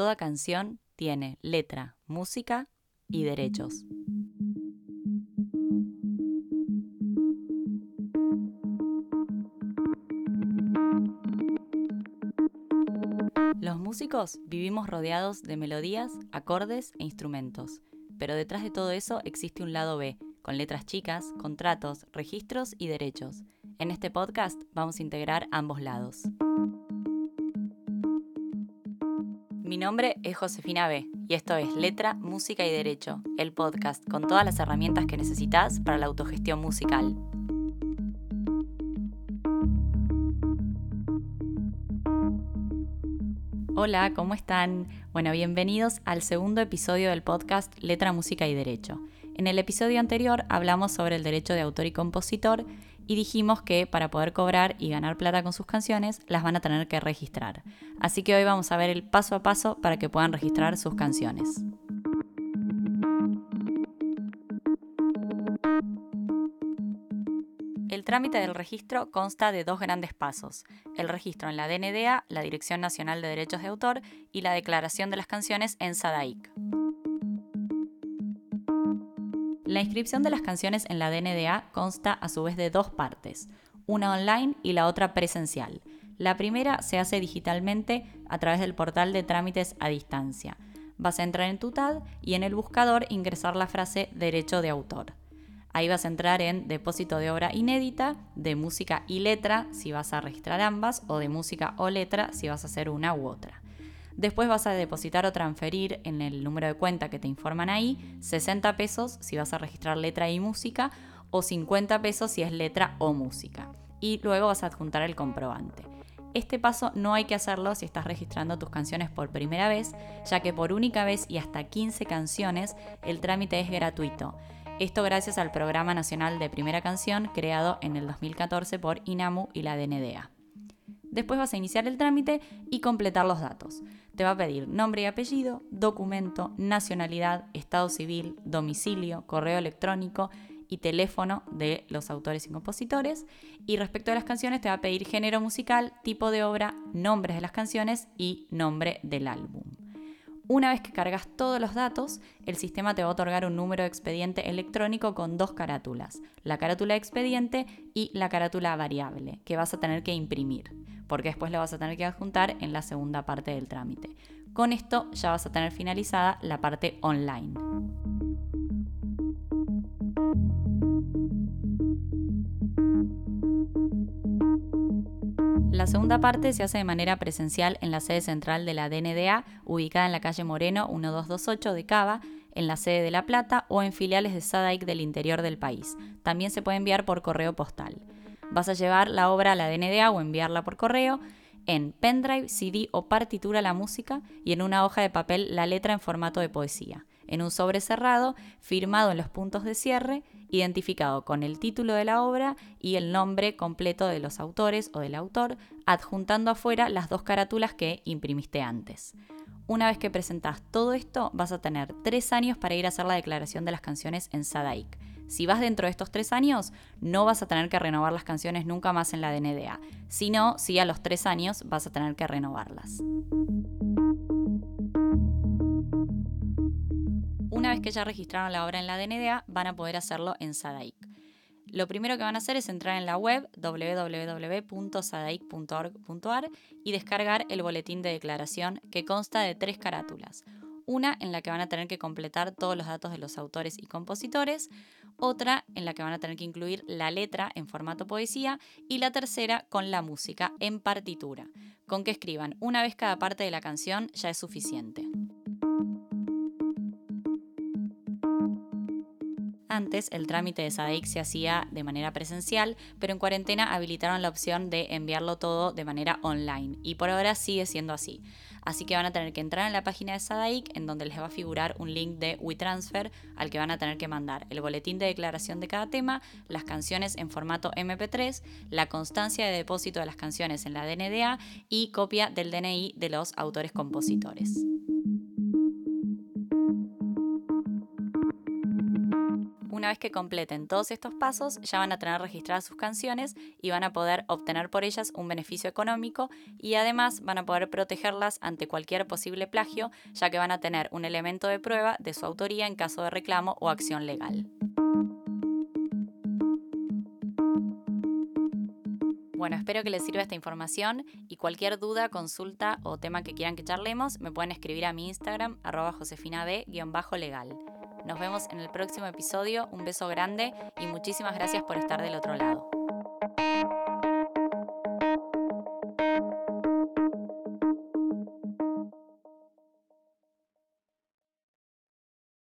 toda canción tiene letra, música y derechos. Los músicos vivimos rodeados de melodías, acordes e instrumentos, pero detrás de todo eso existe un lado B, con letras chicas, contratos, registros y derechos. En este podcast vamos a integrar ambos lados. Mi nombre es Josefina B y esto es Letra, Música y Derecho, el podcast con todas las herramientas que necesitas para la autogestión musical. Hola, ¿cómo están? Bueno, bienvenidos al segundo episodio del podcast Letra, Música y Derecho. En el episodio anterior hablamos sobre el derecho de autor y compositor y dijimos que para poder cobrar y ganar plata con sus canciones las van a tener que registrar. Así que hoy vamos a ver el paso a paso para que puedan registrar sus canciones. El trámite del registro consta de dos grandes pasos, el registro en la DNDA, la Dirección Nacional de Derechos de Autor, y la declaración de las canciones en SADAIC. La inscripción de las canciones en la DNDA consta a su vez de dos partes, una online y la otra presencial. La primera se hace digitalmente a través del portal de trámites a distancia. Vas a entrar en tu TAD y en el buscador ingresar la frase derecho de autor. Ahí vas a entrar en depósito de obra inédita, de música y letra si vas a registrar ambas, o de música o letra si vas a hacer una u otra. Después vas a depositar o transferir en el número de cuenta que te informan ahí 60 pesos si vas a registrar letra y música o 50 pesos si es letra o música. Y luego vas a adjuntar el comprobante. Este paso no hay que hacerlo si estás registrando tus canciones por primera vez, ya que por única vez y hasta 15 canciones el trámite es gratuito. Esto gracias al Programa Nacional de Primera Canción creado en el 2014 por INAMU y la DNDA. Después vas a iniciar el trámite y completar los datos. Te va a pedir nombre y apellido, documento, nacionalidad, estado civil, domicilio, correo electrónico y teléfono de los autores y compositores. Y respecto a las canciones te va a pedir género musical, tipo de obra, nombres de las canciones y nombre del álbum. Una vez que cargas todos los datos, el sistema te va a otorgar un número de expediente electrónico con dos carátulas, la carátula expediente y la carátula variable, que vas a tener que imprimir, porque después la vas a tener que adjuntar en la segunda parte del trámite. Con esto ya vas a tener finalizada la parte online. La segunda parte se hace de manera presencial en la sede central de la DNDA, ubicada en la calle Moreno 1228 de Cava, en la sede de La Plata o en filiales de SADAIC del interior del país. También se puede enviar por correo postal. Vas a llevar la obra a la DNDA o enviarla por correo en pendrive, CD o partitura la música y en una hoja de papel la letra en formato de poesía en un sobre cerrado, firmado en los puntos de cierre, identificado con el título de la obra y el nombre completo de los autores o del autor, adjuntando afuera las dos carátulas que imprimiste antes. Una vez que presentas todo esto, vas a tener tres años para ir a hacer la declaración de las canciones en SADAIC. Si vas dentro de estos tres años, no vas a tener que renovar las canciones nunca más en la DNDA. Si no, si a los tres años vas a tener que renovarlas. Una vez que ya registraron la obra en la DNDA, van a poder hacerlo en SADAIC. Lo primero que van a hacer es entrar en la web www.sadaic.org.ar y descargar el boletín de declaración que consta de tres carátulas. Una en la que van a tener que completar todos los datos de los autores y compositores, otra en la que van a tener que incluir la letra en formato poesía y la tercera con la música en partitura. Con que escriban una vez cada parte de la canción ya es suficiente. Antes el trámite de SADIC se hacía de manera presencial, pero en cuarentena habilitaron la opción de enviarlo todo de manera online y por ahora sigue siendo así. Así que van a tener que entrar en la página de SADAIC en donde les va a figurar un link de WeTransfer al que van a tener que mandar el boletín de declaración de cada tema, las canciones en formato MP3, la constancia de depósito de las canciones en la DNDA y copia del DNI de los autores compositores. Una vez que completen todos estos pasos, ya van a tener registradas sus canciones y van a poder obtener por ellas un beneficio económico y además van a poder protegerlas ante cualquier posible plagio, ya que van a tener un elemento de prueba de su autoría en caso de reclamo o acción legal. Bueno, espero que les sirva esta información y cualquier duda, consulta o tema que quieran que charlemos, me pueden escribir a mi Instagram, arroba josefinab-legal. Nos vemos en el próximo episodio, un beso grande y muchísimas gracias por estar del otro lado.